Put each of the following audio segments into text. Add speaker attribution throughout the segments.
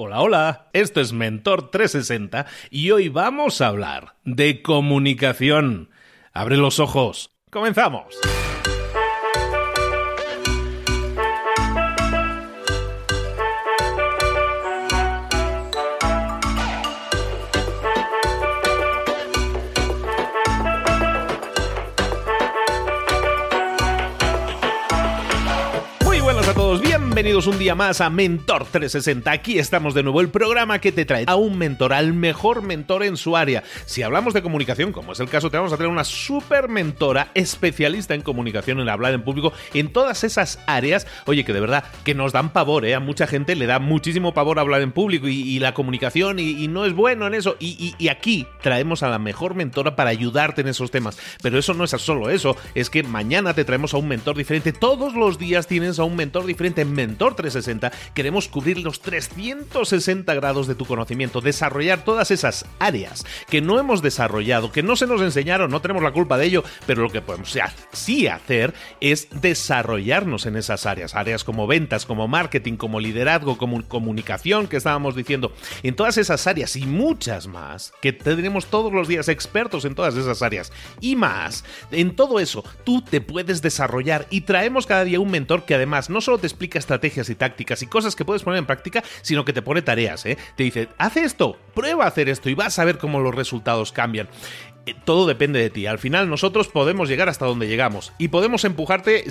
Speaker 1: Hola, hola, esto es Mentor 360 y hoy vamos a hablar de comunicación. Abre los ojos. Comenzamos. Bienvenidos un día más a Mentor 360. Aquí estamos de nuevo, el programa que te trae a un mentor, al mejor mentor en su área. Si hablamos de comunicación, como es el caso, te vamos a traer una super mentora especialista en comunicación, en hablar en público, en todas esas áreas. Oye, que de verdad, que nos dan pavor, ¿eh? A mucha gente le da muchísimo pavor hablar en público y, la comunicación y, no es bueno en eso. Y, y aquí traemos a la mejor mentora para ayudarte en esos temas. Pero eso no es solo eso, es que mañana te traemos a un mentor diferente. Todos los días tienes a un mentor diferente en Mentor 360 queremos cubrir los 360 grados de tu conocimiento, desarrollar todas esas áreas que no hemos desarrollado, que no se nos enseñaron, no tenemos la culpa de ello, pero lo que podemos sí hacer es desarrollarnos en esas áreas, áreas como ventas, como marketing, como liderazgo, como comunicación que estábamos diciendo, en todas esas áreas y muchas más, que tendremos todos los días expertos en todas esas áreas. Y más, en todo eso tú te puedes desarrollar y traemos cada día un mentor que además no solo te explica estrategias, estrategias y tácticas y cosas que puedes poner en práctica, sino que te pone tareas, ¿eh? Te dice, haz esto, prueba a hacer esto y vas a ver cómo los resultados cambian eh, todo depende de ti. Al final nosotros podemos llegar hasta donde llegamos y podemos empujarte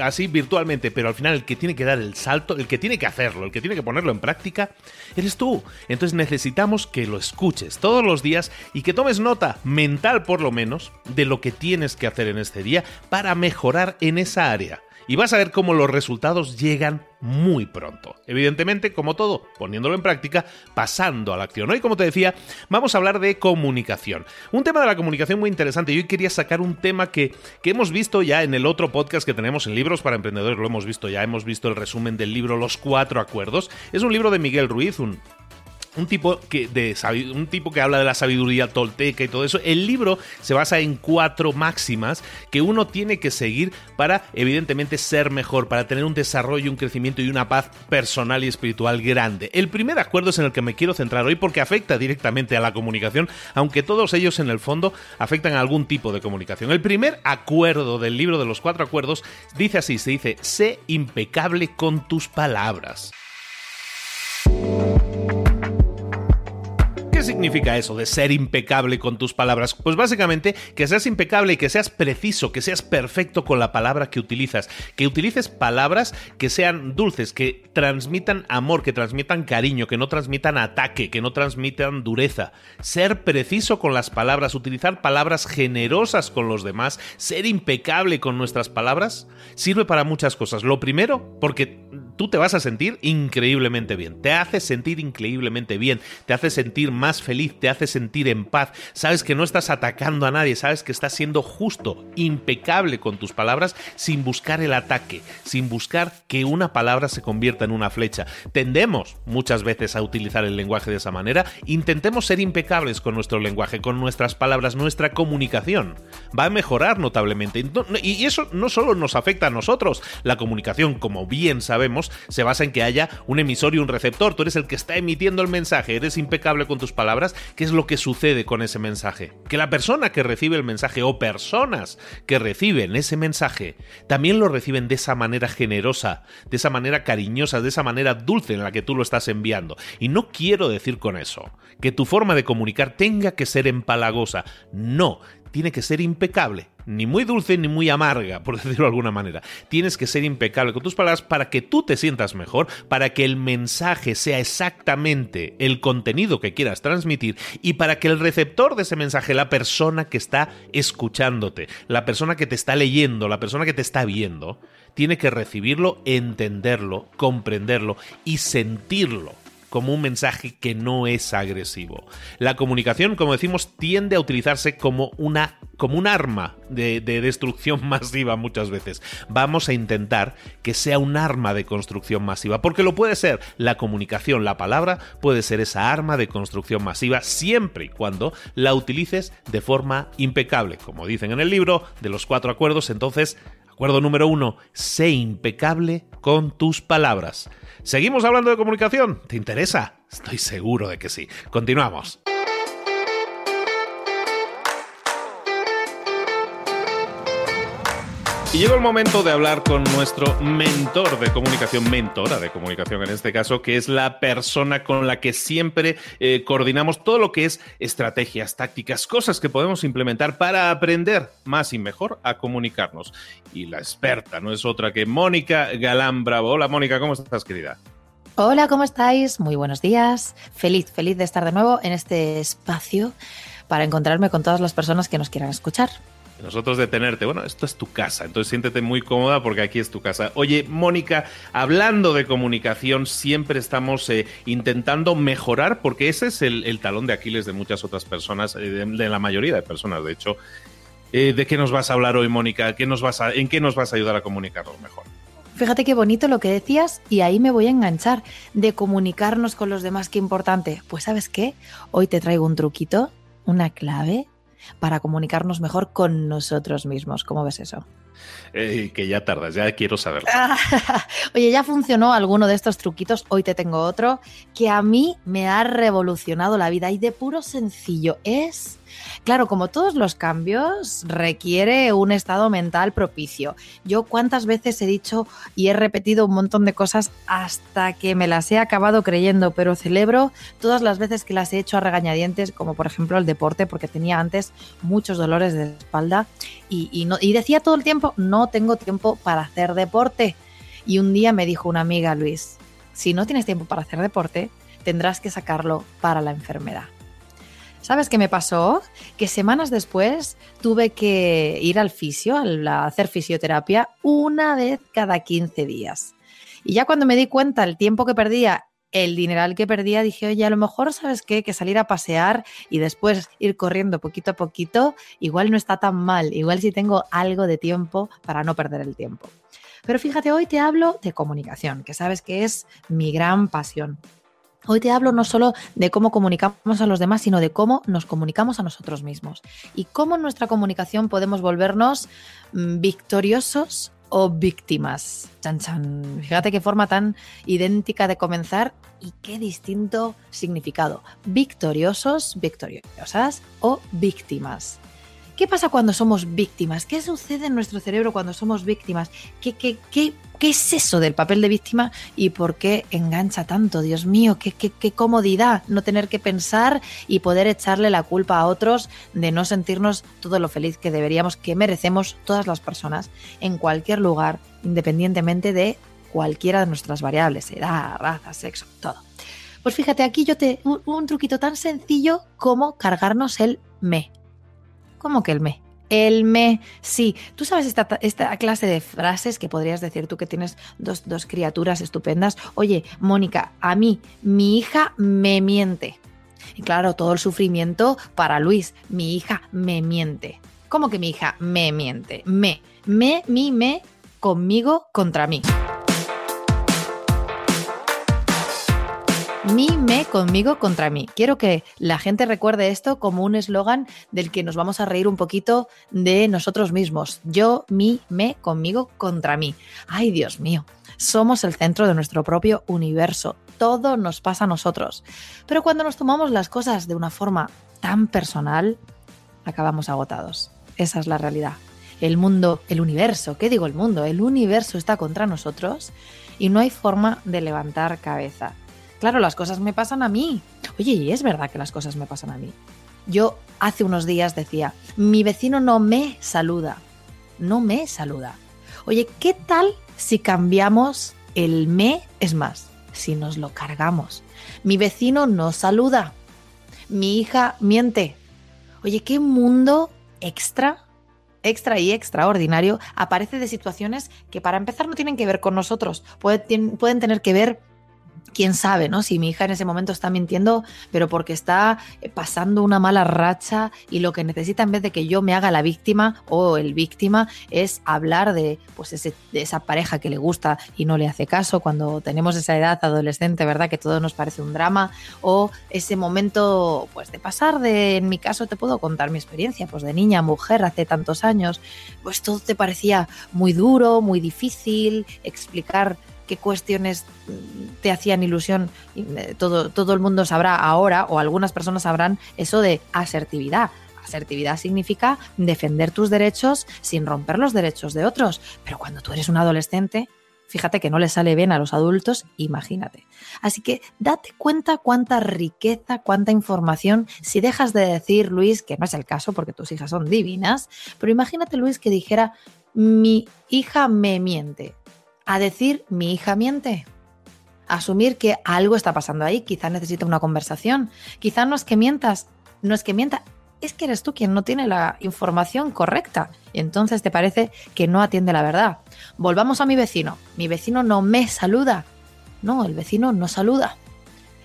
Speaker 1: así virtualmente, pero al final el que tiene que dar el salto, el que tiene que hacerlo, el que tiene que ponerlo en práctica, eres tú. Entonces necesitamos que lo escuches todos los días y que tomes nota mental por lo menos de lo que tienes que hacer en este día para mejorar en esa área y vas a ver cómo los resultados llegan muy pronto. Evidentemente, como todo, poniéndolo en práctica, pasando a la acción. Hoy, como te decía, vamos a hablar de comunicación. Un tema de la comunicación muy interesante. Yo hoy quería sacar un tema que, que hemos visto ya en el otro podcast que tenemos en Libros para Emprendedores. Lo hemos visto ya, hemos visto el resumen del libro Los Cuatro Acuerdos. Es un libro de Miguel Ruiz, un un tipo que de un tipo que habla de la sabiduría tolteca y todo eso. El libro se basa en cuatro máximas que uno tiene que seguir para evidentemente ser mejor, para tener un desarrollo, un crecimiento y una paz personal y espiritual grande. El primer acuerdo es en el que me quiero centrar hoy porque afecta directamente a la comunicación, aunque todos ellos en el fondo afectan a algún tipo de comunicación. El primer acuerdo del libro de los cuatro acuerdos dice así, se dice, sé impecable con tus palabras. ¿Qué significa eso de ser impecable con tus palabras? Pues básicamente que seas impecable y que seas preciso, que seas perfecto con la palabra que utilizas, que utilices palabras que sean dulces, que transmitan amor, que transmitan cariño, que no transmitan ataque, que no transmitan dureza. Ser preciso con las palabras, utilizar palabras generosas con los demás, ser impecable con nuestras palabras, sirve para muchas cosas. Lo primero, porque tú te vas a sentir increíblemente bien, te hace sentir increíblemente bien, te hace sentir más feliz, te hace sentir en paz, sabes que no estás atacando a nadie, sabes que estás siendo justo, impecable con tus palabras, sin buscar el ataque, sin buscar que una palabra se convierta en una flecha. Tendemos muchas veces a utilizar el lenguaje de esa manera, intentemos ser impecables con nuestro lenguaje, con nuestras palabras, nuestra comunicación. Va a mejorar notablemente. Y eso no solo nos afecta a nosotros, la comunicación, como bien sabemos, se basa en que haya un emisor y un receptor. Tú eres el que está emitiendo el mensaje, eres impecable con tus palabras ¿qué es lo que sucede con ese mensaje? Que la persona que recibe el mensaje o personas que reciben ese mensaje también lo reciben de esa manera generosa, de esa manera cariñosa, de esa manera dulce en la que tú lo estás enviando. Y no quiero decir con eso que tu forma de comunicar tenga que ser empalagosa. No, tiene que ser impecable, ni muy dulce ni muy amarga, por decirlo de alguna manera. Tienes que ser impecable con tus palabras para que tú te sientas mejor, para que el mensaje sea exactamente el contenido que quieras transmitir y para que el receptor de ese mensaje, la persona que está escuchándote, la persona que te está leyendo, la persona que te está viendo, tiene que recibirlo, entenderlo, comprenderlo y sentirlo como un mensaje que no es agresivo. La comunicación, como decimos, tiende a utilizarse como una como un arma de, de, destrucción masiva muchas veces. Vamos a intentar que sea un arma de construcción masiva, porque lo puede ser. La comunicación, la palabra, puede ser esa arma de construcción masiva siempre y cuando la utilices de forma impecable. Como dicen en el libro de los cuatro acuerdos, entonces Acuerdo número uno, sé impecable con tus palabras. ¿Seguimos hablando de comunicación? ¿Te interesa? Estoy seguro de que sí. Continuamos. Y llegó el momento de hablar con nuestro mentor de comunicación, mentora de comunicación en este caso, que es la persona con la que siempre eh, coordinamos todo lo que es estrategias, tácticas, cosas que podemos implementar para aprender más y mejor a comunicarnos. Y la experta no es otra que Mónica Galán Bravo. Hola Mónica, ¿cómo estás querida?
Speaker 2: Hola, ¿cómo estáis? Muy buenos días. Feliz, feliz de estar de nuevo en este espacio para encontrarme con todas las personas que nos quieran escuchar
Speaker 1: nosotros de tenerte. Bueno, esto es tu casa, entonces siéntete muy cómoda porque aquí es tu casa. Oye, Mónica, hablando de comunicación, siempre estamos eh, intentando mejorar porque ese es el, talón de Aquiles de muchas otras personas, eh, de, la mayoría de personas, de hecho. Eh, ¿De qué nos vas a hablar hoy, Mónica? ¿Qué nos vas ¿En qué nos vas a ayudar a comunicarnos mejor?
Speaker 2: Fíjate qué bonito lo que decías y ahí me voy a enganchar de comunicarnos con los demás, qué importante. Pues sabes qué, hoy te traigo un truquito, una clave para comunicarnos mejor con nosotros mismos. ¿Cómo ves eso?
Speaker 1: Eh, que ya tardas, ya quiero saberlo.
Speaker 2: Oye, ya funcionó alguno de estos truquitos, hoy te tengo otro que a mí me ha revolucionado la vida y de puro sencillo es Claro, como todos los cambios, requiere un estado mental propicio. Yo cuántas veces he dicho y he repetido un montón de cosas hasta que me las he acabado creyendo, pero celebro todas las veces que las he hecho a regañadientes, como por ejemplo el deporte, porque tenía antes muchos dolores de espalda y, y decía todo el tiempo, no tengo tiempo para hacer deporte. Y un día me dijo una amiga, Luis, si no tienes tiempo para hacer deporte, tendrás que sacarlo para la enfermedad. ¿Sabes qué me pasó? Que semanas después tuve que ir al fisio, a hacer fisioterapia, una vez cada 15 días. Y ya cuando me di cuenta el tiempo que perdía, el dineral que perdía, dije, oye, a lo mejor, ¿sabes qué? Que salir a pasear y después ir corriendo poquito a poquito, igual no está tan mal, igual si tengo algo de tiempo para no perder el tiempo. Pero fíjate, hoy te hablo de comunicación, que sabes que es mi gran pasión. Hoy te hablo no solo de cómo comunicamos a los demás, sino de cómo nos comunicamos a nosotros mismos y cómo en nuestra comunicación podemos volvernos mm, victoriosos o víctimas. Chan, chan. Fíjate qué forma tan idéntica de comenzar y qué distinto significado. Victoriosos, victoriosas o víctimas. ¿Qué pasa cuando somos víctimas? ¿Qué sucede en nuestro cerebro cuando somos víctimas? ¿Qué, qué, qué, qué es eso del papel de víctima y por qué engancha tanto? Dios mío, qué, qué, qué comodidad no tener que pensar y poder echarle la culpa a otros de no sentirnos todo lo feliz que deberíamos, que merecemos todas las personas en cualquier lugar, independientemente de cualquiera de nuestras variables, edad, raza, sexo, todo. Pues fíjate, aquí yo te. un truquito tan sencillo como cargarnos el me ¿Cómo que el me? El me, sí. Tú sabes esta, esta, clase de frases que podrías decir tú que tienes dos, dos criaturas estupendas. Oye, Mónica, a mí, mi hija me miente. Y claro, todo el sufrimiento para Luis. Mi hija me miente. ¿Cómo que mi hija me miente? Me, me, mi, me, conmigo, contra mí. Mi, me, conmigo, contra mí. Quiero que la gente recuerde esto como un eslogan del que nos vamos a reír un poquito de nosotros mismos. Yo, mi, me, conmigo, contra mí. Ay, Dios mío. Somos el centro de nuestro propio universo. Todo nos pasa a nosotros. Pero cuando nos tomamos las cosas de una forma tan personal, acabamos agotados. Esa es la realidad. El mundo, el universo, ¿qué digo el mundo? El universo está contra nosotros y no hay forma de levantar cabeza. Claro, las cosas me pasan a mí. Oye, y es verdad que las cosas me pasan a mí. Yo hace unos días decía, mi vecino no me saluda. No me saluda. Oye, ¿qué tal si cambiamos el me? Es más, si nos lo cargamos. Mi vecino no saluda. Mi hija miente. Oye, ¿qué mundo extra extra y extraordinario aparece de situaciones que para empezar no tienen que ver con nosotros, pueden, tener que ver quién sabe, ¿no? Si mi hija en ese momento está mintiendo, pero porque está eh, pasando una mala racha y lo que necesita en vez de que yo me haga la víctima o el víctima es hablar de, pues ese, de esa pareja que le gusta y no le hace caso cuando tenemos esa edad adolescente, ¿verdad? Que todo nos parece un drama o ese momento, pues de pasar de, en mi caso te puedo contar mi experiencia, pues de niña, mujer, hace tantos años, pues todo te parecía muy duro, muy difícil, explicar qué cuestiones te hacían ilusión. Eh, todo, todo el mundo sabrá ahora, o algunas personas sabrán, eso de asertividad. Asertividad significa defender tus derechos sin romper los derechos de otros. Pero cuando tú eres un adolescente, fíjate que no le sale bien a los adultos, imagínate. Así que date cuenta cuánta riqueza, cuánta información, si dejas de decir, Luis, que no es el caso porque tus hijas son divinas, pero imagínate, Luis, que dijera, mi hija me miente, a decir, mi hija miente. Asumir que algo está pasando ahí, quizá necesita una conversación, quizá no es que mientas, no es que mienta, es que eres tú quien no tiene la información correcta y entonces te parece que no atiende la verdad. Volvamos a mi vecino. Mi vecino no me saluda. No, el vecino no saluda.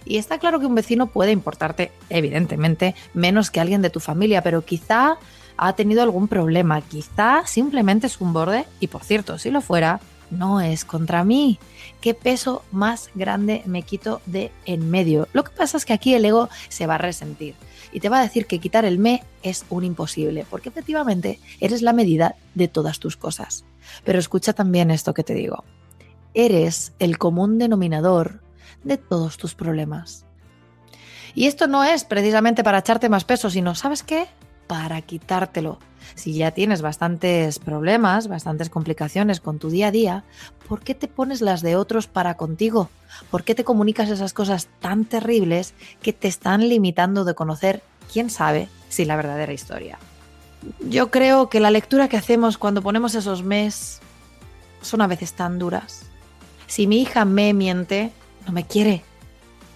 Speaker 2: Y está claro que un vecino puede importarte, evidentemente, menos que alguien de tu familia, pero quizá ha tenido algún problema, quizá simplemente es un borde, y por cierto, si lo fuera, no es contra mí. ¿Qué peso más grande me quito de en medio? Lo que pasa es que aquí el ego se va a resentir y te va a decir que quitar el me es un imposible, porque efectivamente eres la medida de todas tus cosas. Pero escucha también esto que te digo. Eres el común denominador de todos tus problemas. Y esto no es precisamente para echarte más peso, sino, ¿sabes qué? Para quitártelo. Si ya tienes bastantes problemas, bastantes complicaciones con tu día a día, ¿por qué te pones las de otros para contigo? ¿Por qué te comunicas esas cosas tan terribles que te están limitando de conocer, quién sabe, si la verdadera historia? Yo creo que la lectura que hacemos cuando ponemos esos mes son a veces tan duras. Si mi hija me miente, no me quiere,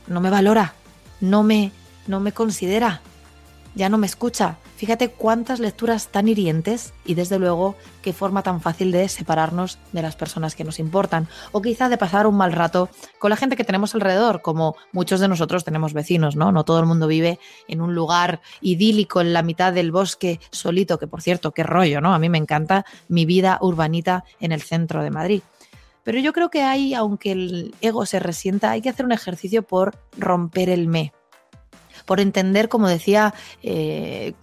Speaker 2: no me valora, no me, no me considera, ya no me escucha. Fíjate cuántas lecturas tan hirientes y desde luego qué forma tan fácil de separarnos de las personas que nos importan o quizá de pasar un mal rato con la gente que tenemos alrededor, como muchos de nosotros tenemos vecinos, ¿no? No todo el mundo vive en un lugar idílico en la mitad del bosque solito, que por cierto, qué rollo, ¿no? A mí me encanta mi vida urbanita en el centro de Madrid. Pero yo creo que hay, aunque el ego se resienta, hay que hacer un ejercicio por romper el me por entender, como decía, eh,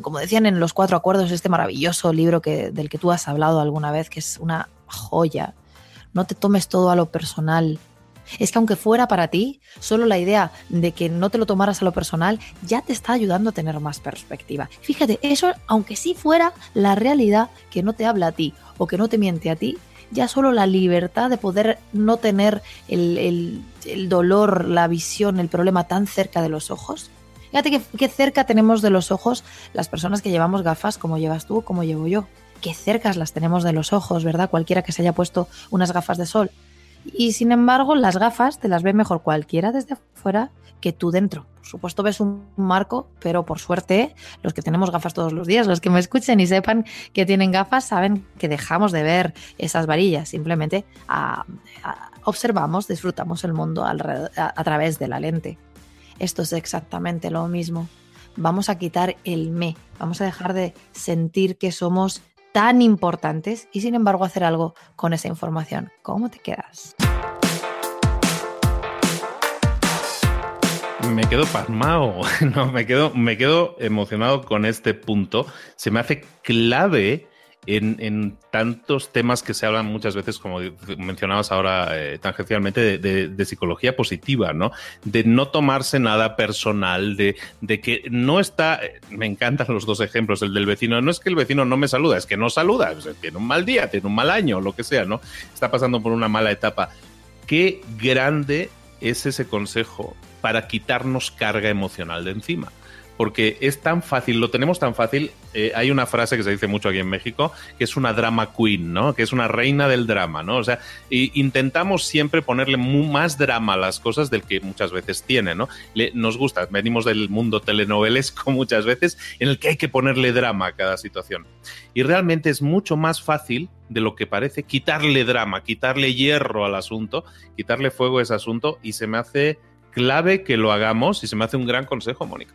Speaker 2: como decían en Los Cuatro Acuerdos, este maravilloso libro que, del que tú has hablado alguna vez, que es una joya. No te tomes todo a lo personal. Es que aunque fuera para ti, solo la idea de que no te lo tomaras a lo personal ya te está ayudando a tener más perspectiva. Fíjate, eso, aunque sí fuera la realidad que no te habla a ti o que no te miente a ti, ya solo la libertad de poder no tener el, dolor, la visión, el problema tan cerca de los ojos. Fíjate qué cerca tenemos de los ojos las personas que llevamos gafas, como llevas tú, como llevo yo. Qué cercas las tenemos de los ojos, ¿verdad? Cualquiera que se haya puesto unas gafas de sol. Y sin embargo, las gafas te las ve mejor cualquiera desde fuera que tú dentro. Por supuesto ves un marco, pero por suerte los que tenemos gafas todos los días, los que me escuchen y sepan que tienen gafas, saben que dejamos de ver esas varillas. Simplemente observamos, disfrutamos el mundo a través de la lente. Esto es exactamente lo mismo. Vamos a quitar el me, vamos a dejar de sentir que somos tan importantes y sin embargo hacer algo con esa información. ¿Cómo te quedas?
Speaker 1: Me quedo pasmado, no, me quedo, me quedo emocionado con este punto. Se me hace clave en, tantos temas que se hablan muchas veces, como mencionabas ahora eh, tangencialmente, de, psicología positiva, ¿no? De no tomarse nada personal, de, que no está. Me encantan los dos ejemplos, el del vecino. No es que el vecino no me saluda, es que no saluda, tiene un mal día, tiene un mal año, lo que sea, ¿no? Está pasando por una mala etapa. Qué grande es ese consejo para quitarnos carga emocional de encima porque es tan fácil, lo tenemos tan fácil. Eh, hay una frase que se dice mucho aquí en México, que es una drama queen, ¿no? Que es una reina del drama, ¿no? O sea, intentamos siempre ponerle más drama a las cosas del que muchas veces tiene, ¿no? nos gusta, venimos del mundo telenovelesco muchas veces, en el que hay que ponerle drama a cada situación. Y realmente es mucho más fácil de lo que parece quitarle drama, quitarle hierro al asunto, quitarle fuego a ese asunto, y se me hace clave que lo hagamos y se me hace un gran consejo, Mónica.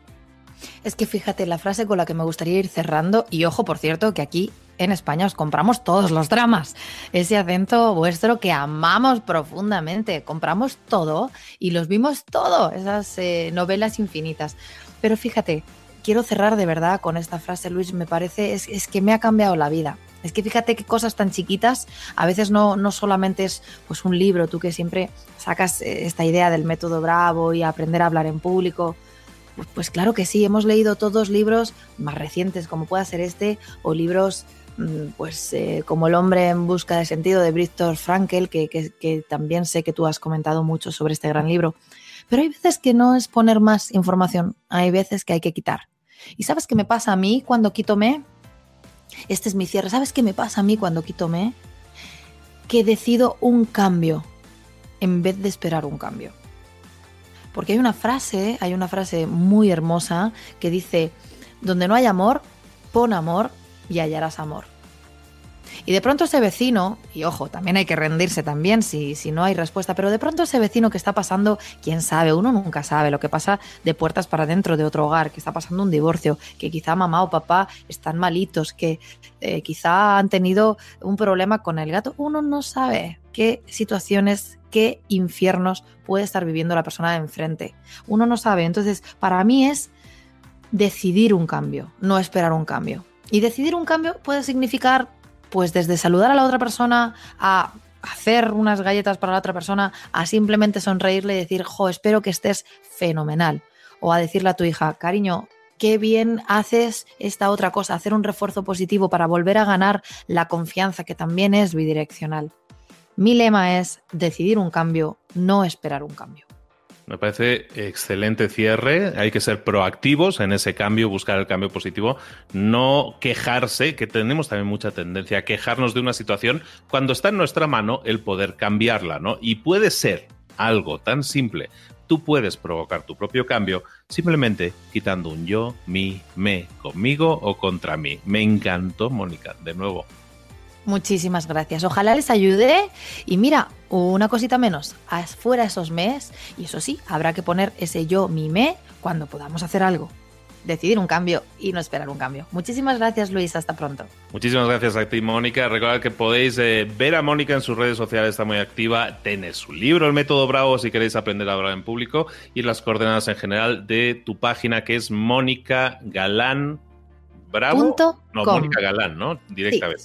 Speaker 2: Es que fíjate la frase con la que me gustaría ir cerrando, y ojo, por cierto, que aquí en España os compramos todos los dramas. Ese acento vuestro que amamos profundamente. Compramos todo y los vimos todo, esas eh, novelas infinitas. Pero fíjate, quiero cerrar de verdad con esta frase, Luis, me parece, es, es que me ha cambiado la vida. Es que fíjate qué cosas tan chiquitas, a veces no, no solamente es pues un libro, tú que siempre sacas eh, esta idea del método Bravo y aprender a hablar en público. Pues, claro que sí, hemos leído todos libros más recientes, como pueda ser este, o libros mm, pues eh, como El hombre en busca de sentido de Viktor Frankl, que, que también sé que tú has comentado mucho sobre este gran libro. Pero hay veces que no es poner más información, hay veces que hay que quitar. ¿Y sabes qué me pasa a mí cuando quito me? Este es mi cierre. ¿Sabes qué me pasa a mí cuando quito me? Que decido un cambio en vez de esperar un cambio. Porque hay una frase, hay una frase muy hermosa que dice, donde no hay amor, pon amor y hallarás amor. Y de pronto ese vecino, y ojo, también hay que rendirse también si, si no hay respuesta, pero de pronto ese vecino que está pasando, quién sabe, uno nunca sabe lo que pasa de puertas para dentro de otro hogar, que está pasando un divorcio, que quizá mamá o papá están malitos, que eh, quizá han tenido un problema con el gato, uno no sabe qué situaciones, qué infiernos puede estar viviendo la persona de enfrente. Uno no sabe, entonces para mí es decidir un cambio, no esperar un cambio. Y decidir un cambio puede significar pues desde saludar a la otra persona a hacer unas galletas para la otra persona, a simplemente sonreírle y decir, jo, espero que estés fenomenal. O a decirle a tu hija, cariño, qué bien haces esta otra cosa, hacer un refuerzo positivo para volver a ganar la confianza, que también es bidireccional. Mi lema es decidir un cambio, no esperar un cambio.
Speaker 1: Me parece excelente cierre. Hay que ser proactivos en ese cambio, buscar el cambio positivo, no quejarse, que tenemos también mucha tendencia a quejarnos de una situación cuando está en nuestra mano el poder cambiarla, ¿no? Y puede ser algo tan simple. Tú puedes provocar tu propio cambio simplemente quitando un yo, mi, me, conmigo o contra mí. Me encantó, Mónica, de nuevo.
Speaker 2: Muchísimas gracias. Ojalá les ayude. Y mira, una cosita menos, fuera esos mes, y eso sí, habrá que poner ese yo, mi me, cuando podamos hacer algo. Decidir un cambio y no esperar un cambio. Muchísimas gracias, Luis. Hasta pronto.
Speaker 1: Muchísimas gracias a ti, Mónica. Recordad que podéis eh, ver a Mónica en sus redes sociales, está muy activa. Tiene su libro, El Método Bravo, si queréis aprender a hablar en público, y las coordenadas en general de tu página, que es Mónica Galán Bravo. no, Mónica Galán, ¿no? Directamente.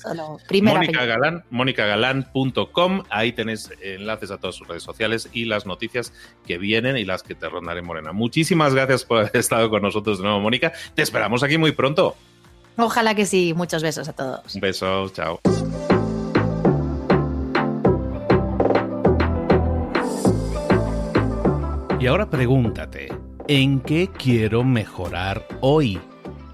Speaker 1: Sí, Mónica Galán, mónicagalán.com. Ahí tenéis enlaces a todas sus redes sociales y las noticias que vienen y las que te rondaré Morena. Muchísimas gracias por haber estado con nosotros de nuevo, Mónica. Te esperamos aquí muy pronto.
Speaker 2: Ojalá que sí. Muchos besos a todos.
Speaker 1: Un beso, chao. Y ahora pregúntate, ¿en qué quiero mejorar hoy?